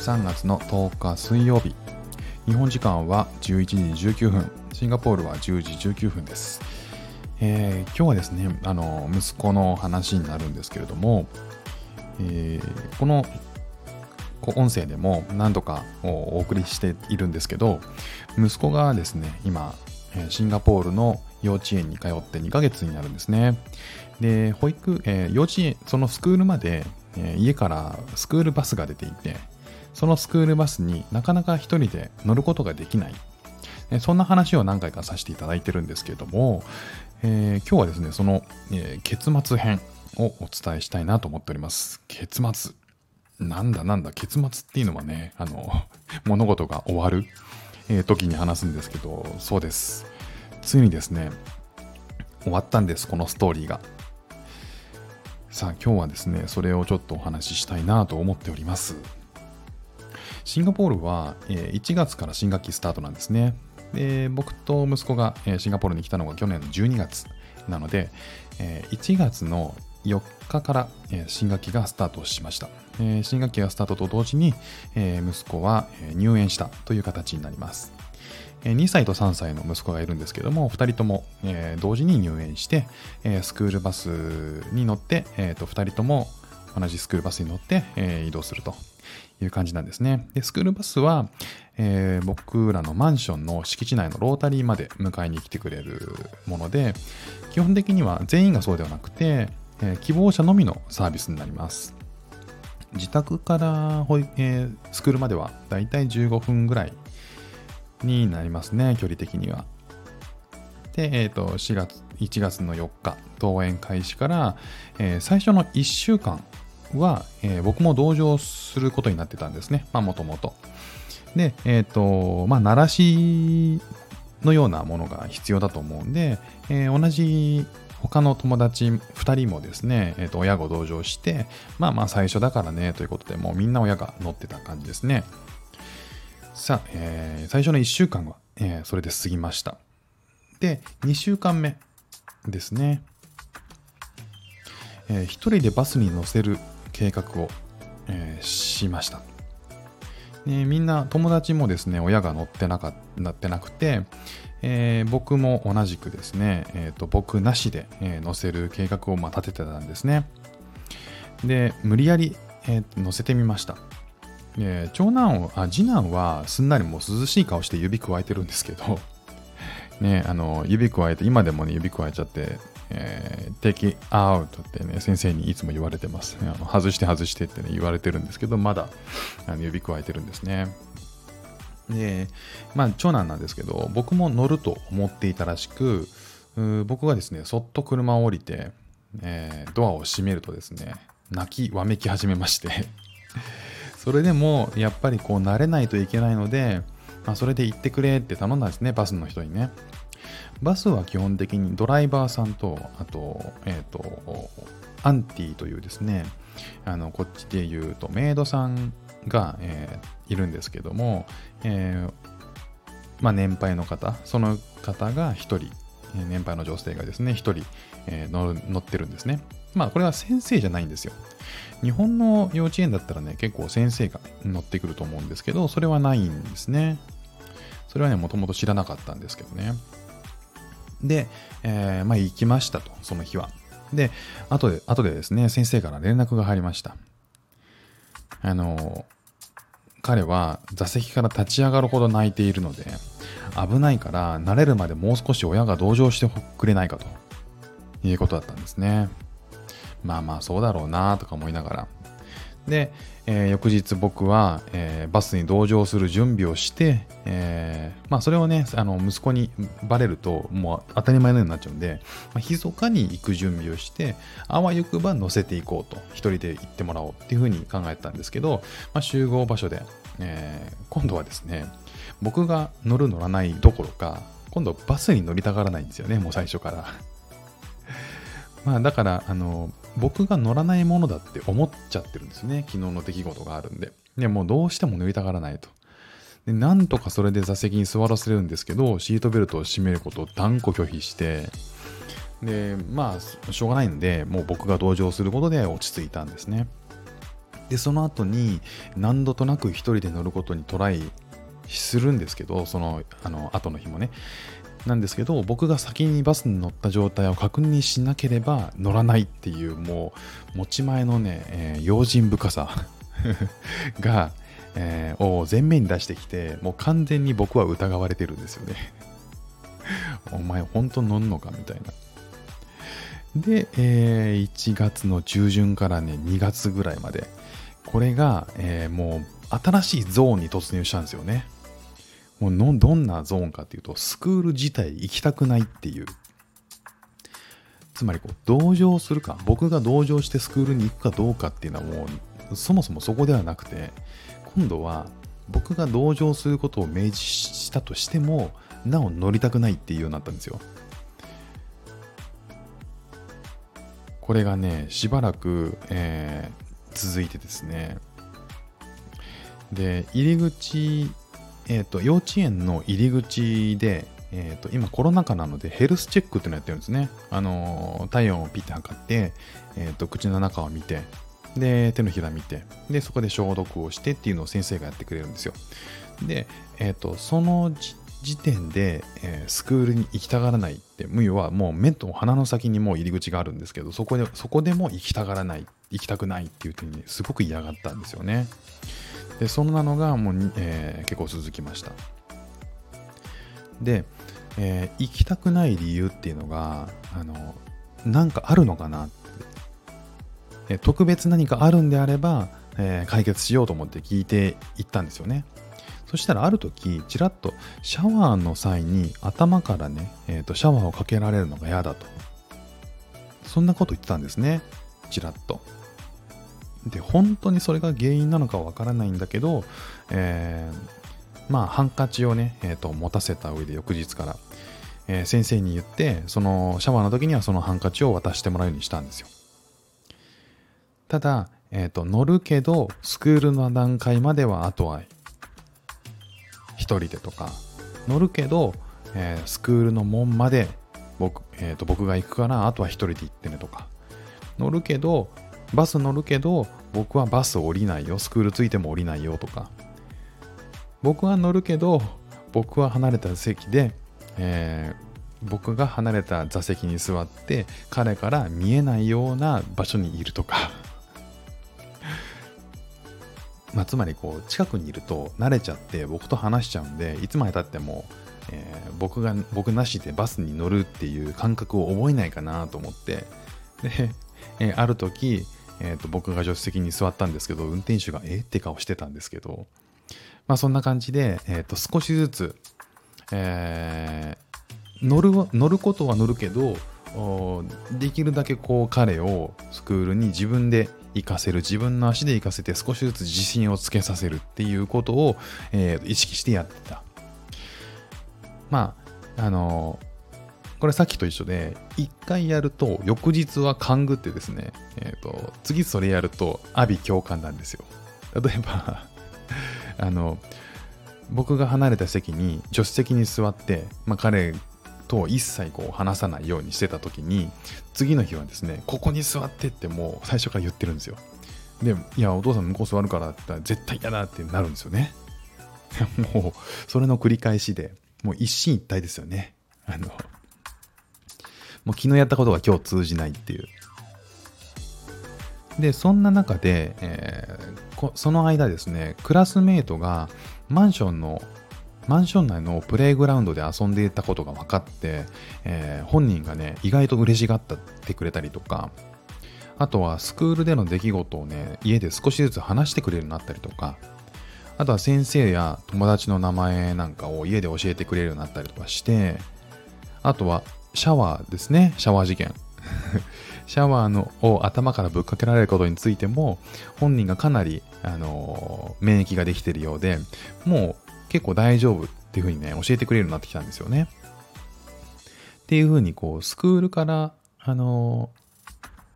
3月の10日水曜日日本時間は11時19分。シンガポールは10時19分です、えー、今日はですねあの息子の話になるんですけれども、えー、この音声でも何度かお送りしているんですけど息子がですね今シンガポールの幼稚園に通って2ヶ月になるんですね。で保育、えー、幼稚園そのスクールまで、えー、家からスクールバスが出ていてそのスクールバスになかなか一人で乗ることができない。そんな話を何回かさせていただいてるんですけれども、えー、今日はですねその、えー、結末編をお伝えしたいなと思っております。結末。なんだなんだ。結末っていうのはねあの 物事が終わる、え、時に話すんですけどそうです。ついにですね終わったんですこのストーリーが。さあ今日はですねそれをちょっとお話ししたいなと思っております。シンガポールは1月から新学期スタートなんですね。で僕と息子がシンガポールに来たのが去年の12月なので1月の4日から新学期がスタートしました。新学期がスタートと同時に息子は入園したという形になります。2歳と3歳の息子がいるんですけども、2人とも、同時に入園して、スクールバスに乗って、2人とも同じスクールバスに乗って、移動すると。いう感じなんですね。で、スクールバスは、えー、僕らのマンションの敷地内のロータリーまで迎えに来てくれるもので、基本的には全員がそうではなくて、えー、希望者のみのサービスになります。自宅から保、えー、スクールまではだいたい15分ぐらいになりますね、距離的には。で、えっ、ー、と、4月、1月の4日、登園開始から、えー、最初の1週間は、えー、僕も同乗することになってたんですね。まあ、もともと。で、えっ、と、まあ、鳴らしのようなものが必要だと思うんで、え同じ他の友達2人もですね、えー、と親が同乗して、まあまあ最初だからねということで、もうみんな親が乗ってた感じですね。さあ、えー、最初の1週間は、えー、それで過ぎました。で、2週間目ですね。えー、1人でバスに乗せる計画を、えー、しました。えみんな友達もですね、親が乗ってなかなってなくて、えー、僕も同じくですね、えーと、僕なしで、え、乗せる計画をまあ立ててたんですね。で、無理やり、えー、乗せてみました。え長男をあ次男はすんなりもう涼しい顔して指くわえてるんですけどね、あの指くわえて今でもね指くわえちゃって、えー、テキアウトってね先生にいつも言われてます。あの外して外してってね言われてるんですけどまだあの指くわえてるんですね。でまあ長男なんですけど僕も乗ると思っていたらしく僕がですねそっと車を降りて、えー、ドアを閉めるとですね泣きわめき始めまして。それでもやっぱりこう慣れないといけないので、まあ、それで行ってくれって頼んだんですね、バスの人にね。バスは基本的にドライバーさんと、あと、えっ、ー、と、アンティというですね、あのこっちで言うとメイドさんが、えー、いるんですけども、えー、まあ、年配の方、その方が1人、年配の女性がですね、1人、えー、乗ってるんですね。まあこれは先生じゃないんですよ。日本の幼稚園だったらね、結構先生が乗ってくると思うんですけど、それはないんですね。それはね、もともと知らなかったんですけどね。で、えー、まあ行きましたと、その日は。で、後で、後でですね、先生から連絡が入りました。あの、彼は座席から立ち上がるほど泣いているので、危ないから慣れるまでもう少し親が同情してくれないかということだったんですね。まあまあそうだろうなとか思いながら。で、えー、翌日僕は、えー、バスに同乗する準備をして、えー、まあそれをね、あの息子にバレるともう当たり前のようになっちゃうんで、まあ、密かに行く準備をして、あわよくば乗せていこうと、一人で行ってもらおうっていうふうに考えたんですけど、まあ、集合場所で、え今度はですね、僕が乗る乗らないどころか、今度バスに乗りたがらないんですよね、もう最初から。まあだから、あの、僕が乗らないものだって思っちゃってるんですね。昨日の出来事があるんで。でもうどうしても乗りたがらないと。で、なんとかそれで座席に座らせるんですけど、シートベルトを締めることを断固拒否して、で、まあ、しょうがないんで、もう僕が同乗することで落ち着いたんですね。でその後に何度となく一人で乗ることにトライするんですけどそのあの後の日もねなんですけど僕が先にバスに乗った状態を確認しなければ乗らないっていうもう持ち前のね、えー、用心深さ が、えー、を前面に出してきてもう完全に僕は疑われてるんですよね。お前本当乗んのかみたいな。で、えー、1月の中旬からね2月ぐらいまでこれが、えー、もう新しいゾーンに突入したんですよね。もうのどんなゾーンかっていうと、スクール自体行きたくないっていう。つまりこう、同情するか、僕が同情してスクールに行くかどうかっていうのはもう、そもそもそこではなくて、今度は僕が同情することを明示したとしても、なお乗りたくないっていうようになったんですよ。これがね、しばらく、えー、続いてですね、で、入り口えーと、幼稚園の入り口で、えーと、今コロナ禍なのでヘルスチェックっていうのやってるんですね。あの体温をピッて測って、えーと、口の中を見て、で、手のひら見て、で、そこで消毒をしてっていうのを先生がやってくれるんですよ。で、えっ、ー、と、その時点で、えー、スクールに行きたがらないって、無要はもう目と鼻の先にもう入り口があるんですけど、そこで、そこでも行きたがらない、行きたくないっていう点にすごく嫌がったんですよね。でそんなのがもう、えー、結構続きました。で、えー、行きたくない理由っていうのがあのなんかあるのかなって、えー、特別何かあるんであれば、え、解決しようと思って聞いていったんですよね。そしたらある時ちらっとシャワーの際に頭からね、えーと、シャワーをかけられるのが嫌だと。そんなこと言ってたんですね。ちらっと。で本当にそれが原因なのかわからないんだけど、えー、まあハンカチをね、えーと、持たせた上で翌日から、えー、先生に言ってそのシャワーの時にはそのハンカチを渡してもらうようにしたんですよ。ただ、えーと、乗るけどスクールの段階まではあとは一人でとか。乗るけど、えー、スクールの門まで僕,、えーと僕が行くからあとは一人で行ってねとか。乗るけどバス乗るけど僕はバス降りないよ。スクールついても降りないよとか。僕は乗るけど僕は離れた席で、えー、僕が離れた座席に座って彼から見えないような場所にいるとか。まあ、つまりこう近くにいると慣れちゃって僕と話しちゃうんでいつまでたっても、えー、僕が僕なしでバスに乗るっていう感覚を覚えないかなと思って。で、えー、ある時えー、と僕が助手席に座ったんですけど、運転手がえって顔してたんですけど、まあそんな感じで、えー、と少しずつ、えー、乗る乗ることは乗るけど、できるだけこう彼をスクールに自分で行かせる自分の足で行かせて少しずつ自信をつけさせるっていうことを、えー、意識してやってた。まああのこれさっきと一緒で、一回やると翌日は勘ぐってですね、えっ、ー、と、次それやると阿鼻共感なんですよ。例えば あの、僕が離れた席に、助手席に座って、まあ、彼と一切こう話さないようにしてた時に、次の日はですね、ここに座ってってもう最初から言ってるんですよ。で、いや、お父さん向こう座るからって言ったら絶対嫌だってなるんですよね。もう、それの繰り返しで、もう一進一退ですよね。あの、もう昨日やったことが今日通じないっていう。で、そんな中で、えー、その間ですね、クラスメイトがマンションのマンション内のプレイグラウンドで遊んでいたことが分かって、えー、本人がね、意外と嬉しがってくれたりとか、あとはスクールでの出来事をね、家で少しずつ話してくれるようになったりとか、あとは先生や友達の名前なんかを家で教えてくれるようになったりとかして、あとはシャワーですね。シャワー事件。シャワーのを頭からぶっかけられることについても、本人がかなり、あのー、免疫ができているようで、もう結構大丈夫っていうふうにね、教えてくれるようになってきたんですよね。っていうふうに、こう、スクールから、あのー、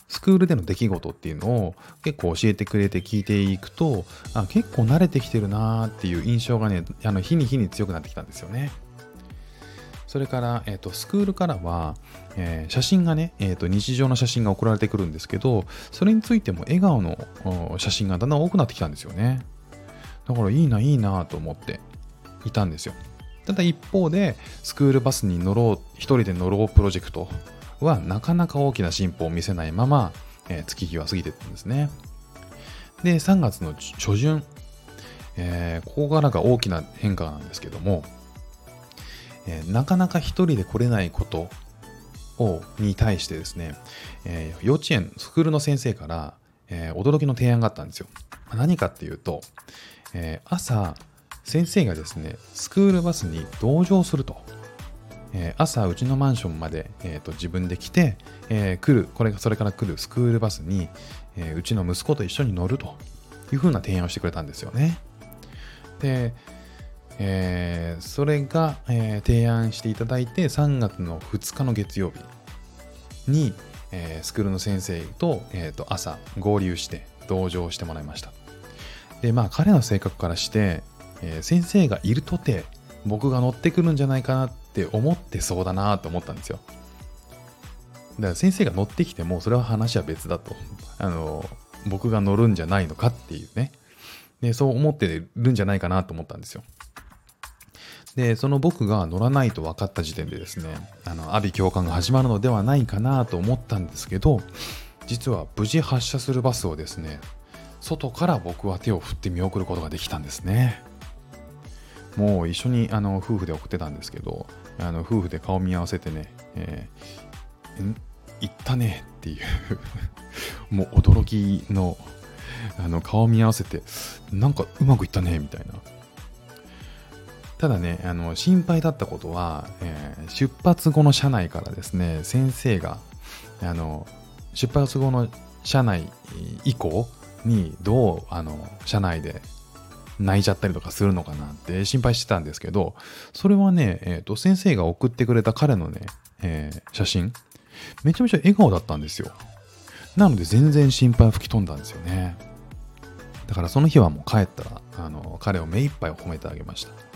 スクールでの出来事っていうのを結構教えてくれて聞いていくと、あ結構慣れてきてるなーっていう印象がね、あの日に日に強くなってきたんですよね。それから、えーと、スクールからは、えー、写真がね、えーと、日常の写真が送られてくるんですけど、それについても笑顔の写真がだんだん多くなってきたんですよね。だからいいな、いいなと思っていたんですよ。ただ一方で、スクールバスに乗ろう、一人で乗ろうプロジェクトはなかなか大きな進歩を見せないまま、えー、月日は過ぎていったんですね。で、3月の初旬、えー、ここからが大きな変化なんですけども、えー、なかなか一人で来れないことをに対してですね、えー、幼稚園、スクールの先生から、えー、驚きの提案があったんですよ。何かっていうと、えー、朝、先生がですね、スクールバスに同乗すると。えー、朝、うちのマンションまで、えーと、自分で来て、えー、来る、これそれから来るスクールバスに、えー、うちの息子と一緒に乗るというふうな提案をしてくれたんですよね。で、えー、それが、えー、提案していただいて3月の2日の月曜日に、えー、スクールの先生と,、えー、と朝合流して同乗してもらいました。でまあ彼の性格からして、え、先生がいるとて僕が乗ってくるんじゃないかなって思ってそうだなと思ったんですよ。だから先生が乗ってきてもそれは話は別だと。あの僕が乗るんじゃないのかっていうね。でそう思ってるんじゃないかなと思ったんですよ。で、その僕が乗らないと分かった時点でですね、あの、阿鼻教官が始まるのではないかなと思ったんですけど、実は無事発車するバスをですね、外から僕は手を振って見送ることができたんですね。もう一緒にあの夫婦で送ってたんですけど、あの夫婦で顔見合わせてね、えー、ん？行ったねっていう もう驚きのあの顔見合わせて、なんかうまくいったねみたいな。ただね、あの心配だったことは、えー、出発後の車内からですね、先生が、あの出発後の車内以降にどうあの車内で泣いちゃったりとかするのかなって心配してたんですけど、それはね、えーと、先生が送ってくれた彼のね、えー、写真、めちゃめちゃ笑顔だったんですよ。なので全然心配吹き飛んだんですよね。だからその日はもう帰ったら、あの彼を目いっぱい褒めてあげました。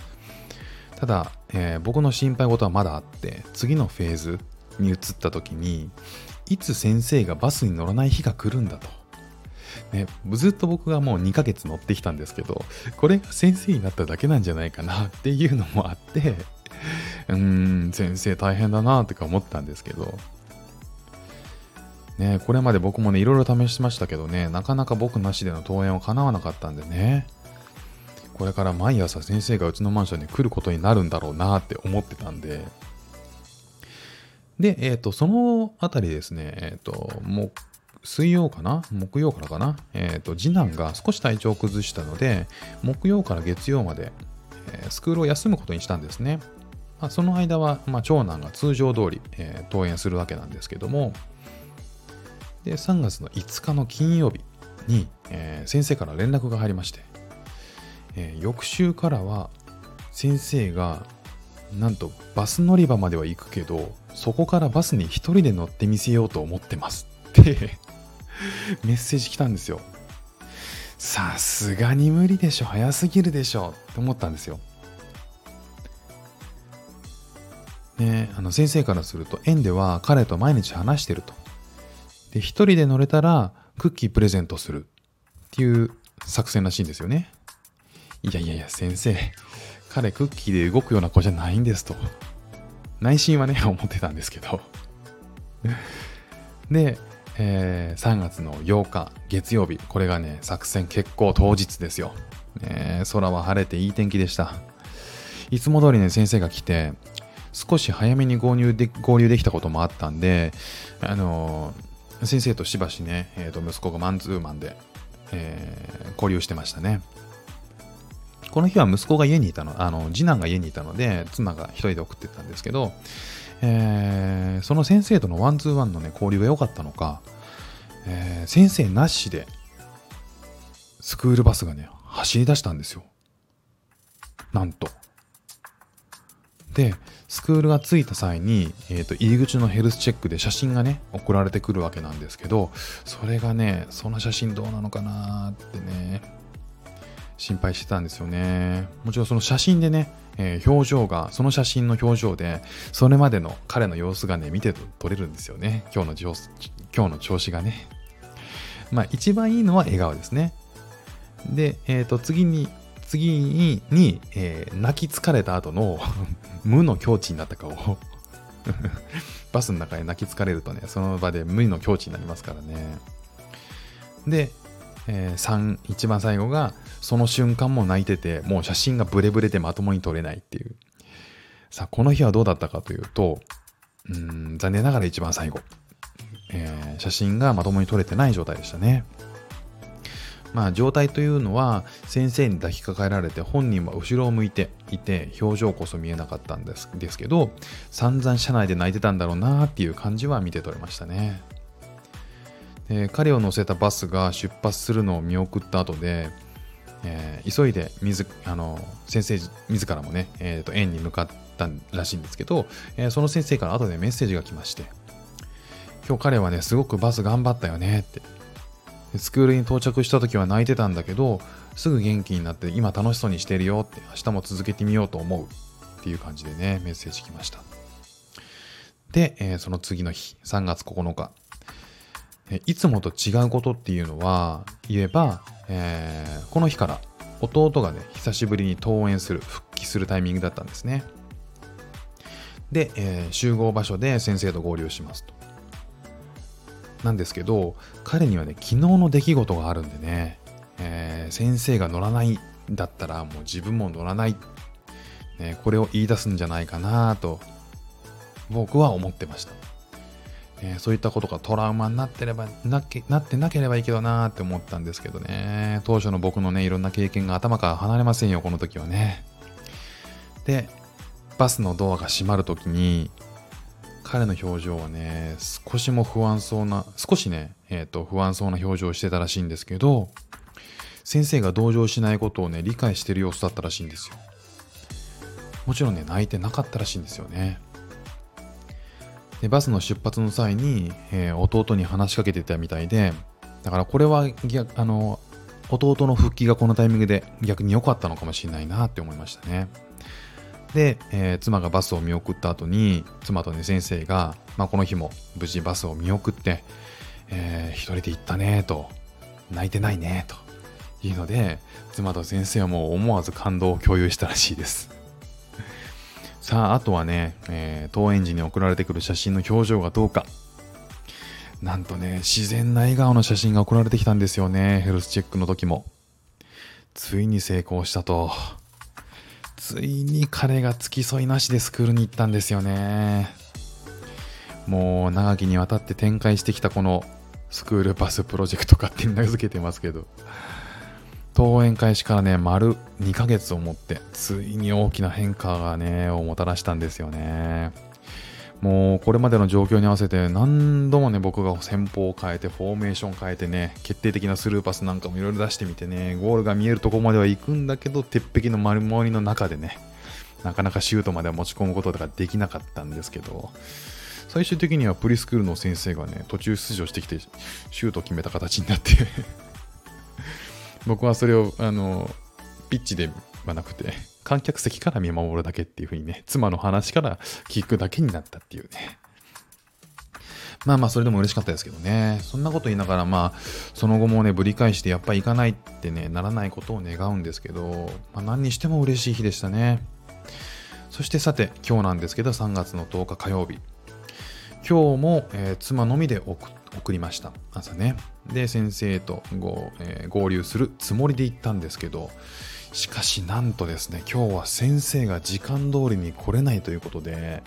ただ、えー、僕の心配事はまだあって次のフェーズに移った時にいつ先生がバスに乗らない日が来るんだと。ね、ずっと僕がもう2ヶ月乗ってきたんですけどこれが先生になっただけなんじゃないかなっていうのもあって うーん先生大変だなとか思ったんですけどねこれまで僕もねいろいろ試しましたけどねなかなか僕なしでの登園は叶わなかったんでねこれから毎朝先生がうちのマンションに来ることになるんだろうなって思ってたんで、で、えっ、ー、と、そのあたりですね、えっ、ー、と、もう水曜かな？木曜からかな？えっ、ー、と、次男が少し体調を崩したので、木曜から月曜まで、えスクールを休むことにしたんですね。まあ、その間は、まあ、長男が通常通り、え登園するわけなんですけども、で、3月の5日の金曜日に、え先生から連絡が入りまして、えー、翌週からは先生がなんとバス乗り場までは行くけどそこからバスに一人で乗ってみせようと思ってますって メッセージ来たんですよ。さすがに無理でしょ早すぎるでしょって思ったんですよ。ねあの先生からすると園では彼と毎日話してると。で一人で乗れたらクッキープレゼントするっていう作戦らしいんですよね。いやいやいや、先生、彼クッキーで動くような子じゃないんですと。内心はね、思ってたんですけど。で、えー、3月の8日、月曜日、これがね、作戦決行当日ですよ。えー、空は晴れていい天気でした。いつも通りね、先生が来て、少し早めに合流で合流できたこともあったんで、あのー、先生としばしね、えー、と息子がマンツーマンで、えー、交流してましたね。この日は息子が家にいたの、あの、次男が家にいたので、妻が一人で送ってったんですけど、えー、その先生とのワンツーワンのね、交流が良かったのか、えー、先生なしで、スクールバスがね、走り出したんですよ。なんと。で、スクールが着いた際に、えーと、入り口のヘルスチェックで写真がね、送られてくるわけなんですけど、それがね、その写真どうなのかなってね、心配してたんですよね。もちろんその写真でね、えー、表情が、その写真の表情で、それまでの彼の様子がね、見て取れるんですよね。今日の今日の調子がね。まあ一番いいのは笑顔ですね。で、えっ、ー、と、次に、次に、にえー、泣き疲れた後の 無の境地になった顔 バスの中で泣き疲れるとね、その場で無の境地になりますからね。で、えー、3、一番最後が、その瞬間も泣いてて、もう写真がブレブレでまともに撮れないっていう。さあ、この日はどうだったかというと、うん、残念ながら一番最後、えー、写真がまともに撮れてない状態でしたね。まあ、状態というのは先生に抱きかかえられて本人は後ろを向いていて表情こそ見えなかったんですですけど散々車内で泣いてたんだろうなっていう感じは見て取れましたね。で彼を乗せたバスが出発するのを見送った後で、えー、急いで自あの先生自らもね、えー、と園に向かったらしいんですけど、えー、その先生から後でメッセージが来まして今日彼はねすごくバス頑張ったよねって。スクールに到着した時は泣いてたんだけどすぐ元気になって今楽しそうにしてるよって明日も続けてみようと思うっていう感じでねメッセージ来ました。で、えー、その次の日3月9日いつもと違うことっていうのは言えば、えー、この日から弟がね久しぶりに登園する復帰するタイミングだったんですね。で、えー、集合場所で先生と合流しますと。なんですけど彼にはね昨日の出来事があるんでね、えー、先生が乗らないだったらもう自分も乗らない、ね、これを言い出すんじゃないかなと僕は思ってました。えー、そういったことがトラウマになってればなけなってなければいいけどなーって思ったんですけどね。当初の僕のねいろんな経験が頭から離れませんよこの時はね。でバスのドアが閉まる時に彼の表情はね少しも不安そうな少しね、えーと、不安そうな表情をしてたらしいんですけど先生が同情しないことをね理解してる様子だったらしいんですよ。もちろんね泣いてなかったらしいんですよね。でバスの出発の際に、えー、弟に話しかけてたみたいでだからこれはあの弟の復帰がこのタイミングで逆に良かったのかもしれないなって思いましたね。で、えー、妻がバスを見送った後に妻とね先生が、まあ、この日も無事バスを見送って、えー、一人で行ったねと泣いてないねというので妻と先生はもう思わず感動を共有したらしいです。さあ、あとはね、えー、登園時に送られてくる写真の表情がどうか。なんとね、自然な笑顔の写真が送られてきたんですよね、ヘルスチェックの時も。ついに成功したと。ついに彼が付き添いなしでスクールに行ったんですよね。もう長きにわたって展開してきたこのスクールバスプロジェクトかって名付けてますけど。登園開始からね、丸2ヶ月をもって、ついに大きな変化がね、をもたらしたんですよね。もうこれまでの状況に合わせて何度もね僕が戦法を変えてフォーメーション変えてね決定的なスルーパスなんかもいろいろ出してみてねゴールが見えるとこまでは行くんだけど鉄壁の丸盛りの中でねなかなかシュートまでは持ち込むことができなかったんですけど最終的にはプリスクールの先生がね途中出場してきてシュートを決めた形になって僕はそれを、あの、ピッチではなくて、観客席から見守るだけっていう風にね、妻の話から聞くだけになったっていうね。まあまあ、それでも嬉しかったですけどね。そんなこと言いながら、まあ、その後もね、ぶり返して、やっぱ行かないってね、ならないことを願うんですけど、まあ、何にしても嬉しい日でしたね。そしてさて、今日なんですけど、3月の10日火曜日。今日も、えー、妻のみで送っ送りました。朝ね。で先生とご、えー、合流するつもりで行ったんですけどしかしなんとですね今日は先生が時間通りに来れないということで、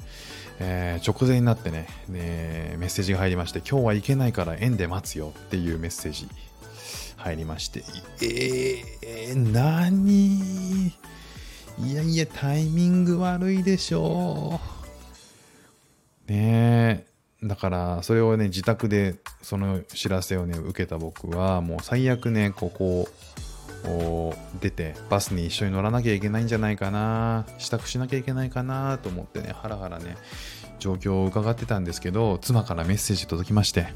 えー、直前になってねねメッセージが入りまして今日は行けないから園で待つよっていうメッセージ入りましてえー、何？いやいやタイミング悪いでしょう。ねえ。だからそれをね自宅でその知らせをね受けた僕はもう最悪ねここを出てバスに一緒に乗らなきゃいけないんじゃないかな支度しなきゃいけないかなと思ってねハラハラね状況を伺ってたんですけど妻からメッセージ届きまして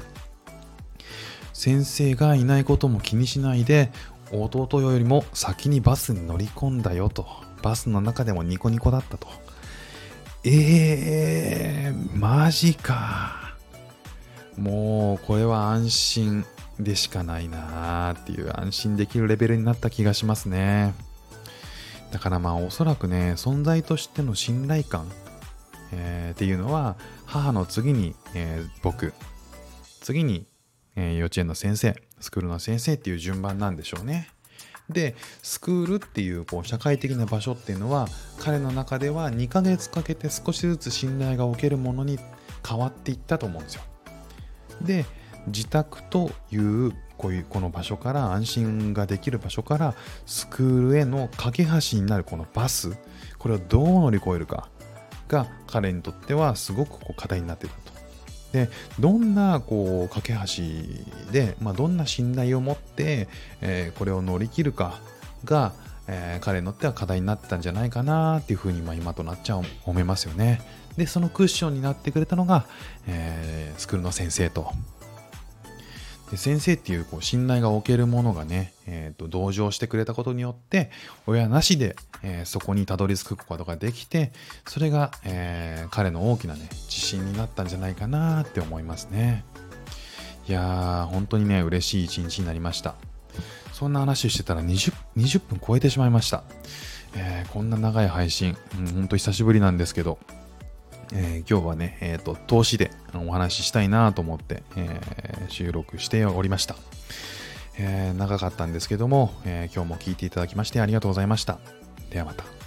先生がいないことも気にしないで弟よりも先にバスに乗り込んだよと。バスの中でもニコニコだったと。えー、マジか。もう、これは安心でしかないなーっていう安心できるレベルになった気がしますね。だからまあおそらくね、存在としての信頼感、えー、っていうのは母の次に、えー、僕、次に、えー、幼稚園の先生、スクールの先生っていう順番なんでしょうね。で、スクールっていうこう社会的な場所っていうのは彼の中では2ヶ月かけて少しずつ信頼がおけるものに変わっていったと思うんですよ。で、自宅というこういうこの場所から安心ができる場所からスクールへの架け橋になるこのバスこれをどう乗り越えるかが彼にとってはすごくこう課題になっていたと。でどんなこう架け橋で、まあ、どんな信頼を持って、えー、これを乗り切るかが、えー、彼にとっては課題になってたんじゃないかなっていうふうに、まあ、今となっちゃう思いますよね。でそのクッションになってくれたのが、えー、スクールの先生とで先生っていうこう信頼がおけるものがね、えーと、同情してくれたことによって親なしで、えー、そこにたどり着くことができてそれが、えー、彼の大きなね自信になったんじゃないかなって思いますね。いやー本当にね嬉しい一日になりました。そんな話してたら 20, 20分超えてしまいました、えー、こんな長い配信、うん、本当久しぶりなんですけど。えー、今日はね、え、ー、と、投資でお話ししたいなと思って、えー、収録しておりました。え長かったんですけども、え今日も聞いていただきましてありがとうございました。ではまた。